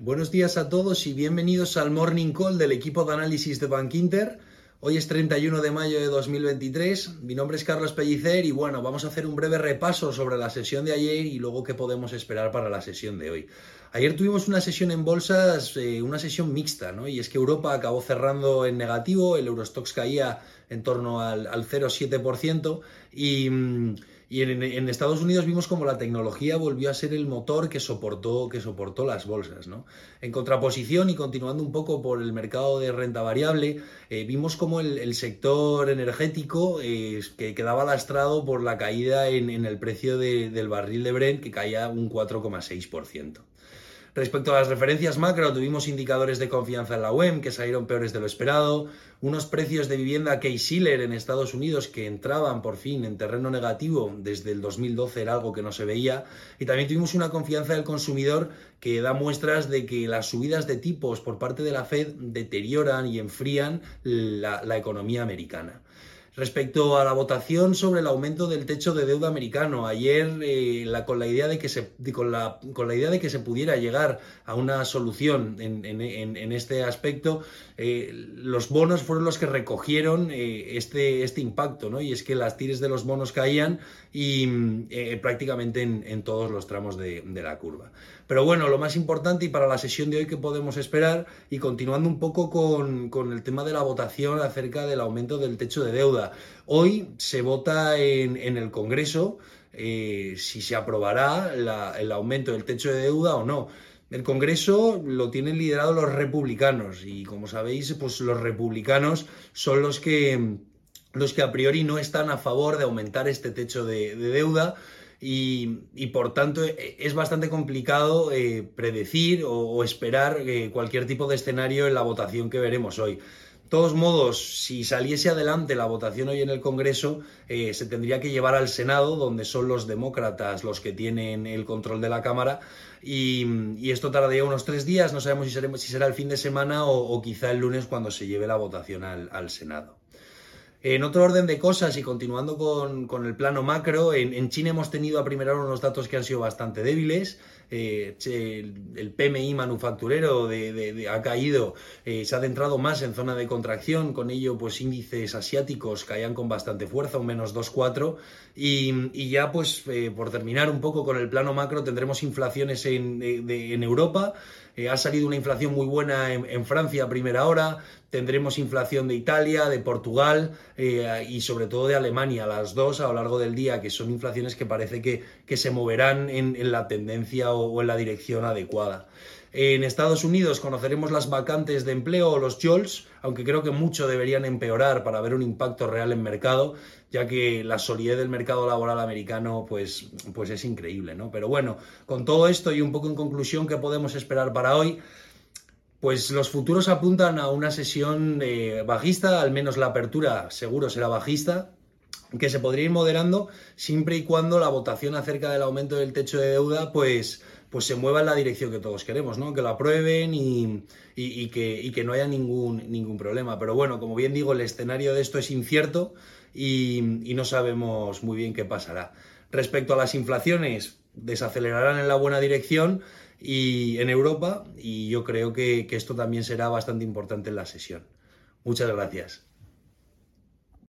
Buenos días a todos y bienvenidos al Morning Call del equipo de análisis de Bank Inter. Hoy es 31 de mayo de 2023. Mi nombre es Carlos Pellicer y bueno, vamos a hacer un breve repaso sobre la sesión de ayer y luego qué podemos esperar para la sesión de hoy. Ayer tuvimos una sesión en bolsas, eh, una sesión mixta, ¿no? Y es que Europa acabó cerrando en negativo, el Eurostox caía en torno al, al 0,7% y... Mm, y en, Estados Unidos vimos como la tecnología volvió a ser el motor que soportó, que soportó las bolsas. ¿no? En contraposición y continuando un poco por el mercado de renta variable, eh, vimos como el, sector energético eh, que quedaba lastrado por la caída en, el precio del barril de Brent, que caía un 4,6%. Respecto a las referencias macro, tuvimos indicadores de confianza en la web que salieron peores de lo esperado, unos precios de vivienda Case-Shiller en Estados Unidos que entraban por fin en terreno negativo desde el 2012 era algo que no se veía y también tuvimos una confianza del consumidor que da muestras de que las subidas de tipos por parte de la Fed deterioran y enfrían la economía americana. Respecto a la votación sobre el aumento del techo de deuda americano, ayer eh, con, la idea de que se, pudiera llegar a una solución en, este aspecto, eh, los bonos fueron los que recogieron eh, este, este impacto, ¿no? y es que las tires de los bonos caían y prácticamente en, todos los tramos de, de la curva. Pero bueno, lo más importante y para la sesión de hoy que podemos esperar, y continuando un poco con, con el tema de la votación acerca del aumento del techo de deuda, Hoy se vota en, el Congreso eh, si se aprobará el aumento del techo de deuda o no. El Congreso lo tienen liderado los republicanos y como sabéis, pues los republicanos son los que, los que a priori no están a favor de aumentar este techo de, deuda. Y, por tanto e, es bastante complicado eh, predecir o, esperar eh, cualquier tipo de escenario en la votación que veremos hoy todos modos, si saliese adelante la votación hoy en el Congreso, eh, se tendría que llevar al Senado, donde son los demócratas los que tienen el control de la Cámara, y, esto tardaría unos tres días, no sabemos si, será el fin de semana o, quizá el lunes cuando se lleve la votación al Senado. En otro orden de cosas y continuando con, el plano macro, en, China hemos tenido a primera hora unos datos que han sido bastante débiles. Eh, el, PMI manufacturero ha caído, eh, se ha centrado más en zona de contracción, con ello pues índices asiáticos caían con bastante fuerza, un menos 2,4 y, y, ya pues eh, por terminar un poco con el plano macro tendremos inflaciones en, en Europa, ha salido una inflación muy buena en Francia a primera hora, tendremos inflación de Italia, de Portugal eh, y sobre todo de Alemania, las dos a lo largo del día, que son inflaciones que parece que, se moverán en, la tendencia o, en la dirección adecuada. En Estados Unidos conoceremos las vacantes de empleo o los JOLS, aunque creo que mucho deberían empeorar para ver un impacto real en mercado, ya que la solidez del mercado laboral americano pues, pues es increíble, ¿no? Pero bueno, con todo esto y un poco en conclusión, ¿qué podemos esperar para hoy? Pues los futuros apuntan a una sesión eh, bajista, al menos la apertura seguro será bajista, que se podría ir moderando siempre y cuando la votación acerca del aumento del techo de deuda pues, pues se mueva en la dirección que todos queremos, ¿no? Que lo aprueben y, que, que, no haya ningún, ningún problema. Pero bueno, como bien digo, el escenario de esto es incierto y no sabemos muy bien qué pasará. Respecto a las inflaciones, desacelerarán en la buena dirección y en Europa y yo creo que, que esto también será bastante importante en la sesión. Muchas gracias.